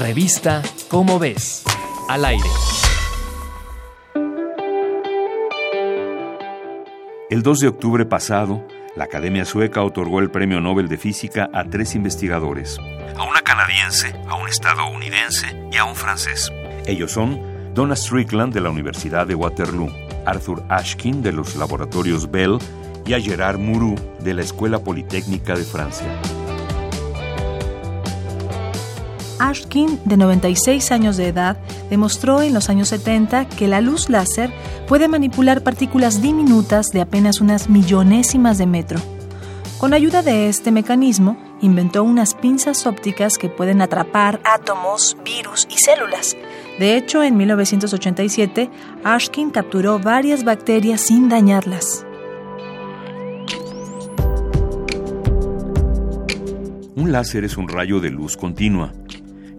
Revista Cómo ves, al aire. El 2 de octubre pasado, la Academia Sueca otorgó el Premio Nobel de Física a tres investigadores. A una canadiense, a un estadounidense y a un francés. Ellos son Donna Strickland de la Universidad de Waterloo, Arthur Ashkin de los laboratorios Bell y a Gerard Mourou de la Escuela Politécnica de Francia. Ashkin, de 96 años de edad, demostró en los años 70 que la luz láser puede manipular partículas diminutas de apenas unas millonésimas de metro. Con ayuda de este mecanismo, inventó unas pinzas ópticas que pueden atrapar átomos, virus y células. De hecho, en 1987, Ashkin capturó varias bacterias sin dañarlas. Un láser es un rayo de luz continua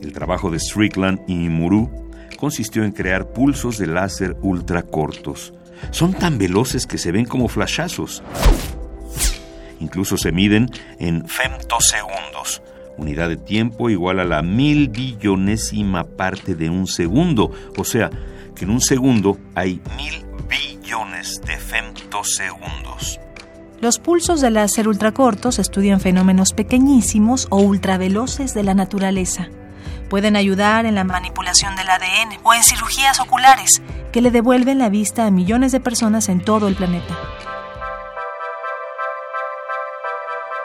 el trabajo de Strickland y Muru consistió en crear pulsos de láser ultra cortos. Son tan veloces que se ven como flashazos. Incluso se miden en femtosegundos, unidad de tiempo igual a la mil billonésima parte de un segundo. O sea, que en un segundo hay mil billones de femtosegundos. Los pulsos de láser ultracortos estudian fenómenos pequeñísimos o ultraveloces de la naturaleza pueden ayudar en la manipulación del ADN o en cirugías oculares que le devuelven la vista a millones de personas en todo el planeta.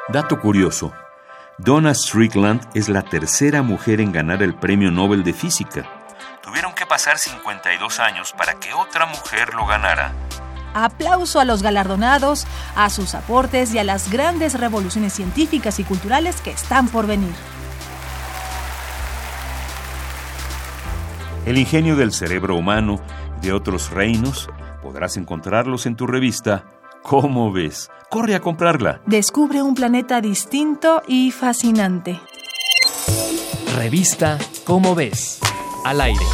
Dato curioso. Donna Strickland es la tercera mujer en ganar el Premio Nobel de Física. Tuvieron que pasar 52 años para que otra mujer lo ganara. Aplauso a los galardonados, a sus aportes y a las grandes revoluciones científicas y culturales que están por venir. El ingenio del cerebro humano de otros reinos podrás encontrarlos en tu revista ¿Cómo ves? Corre a comprarla. Descubre un planeta distinto y fascinante. Revista ¿Cómo ves? Al aire.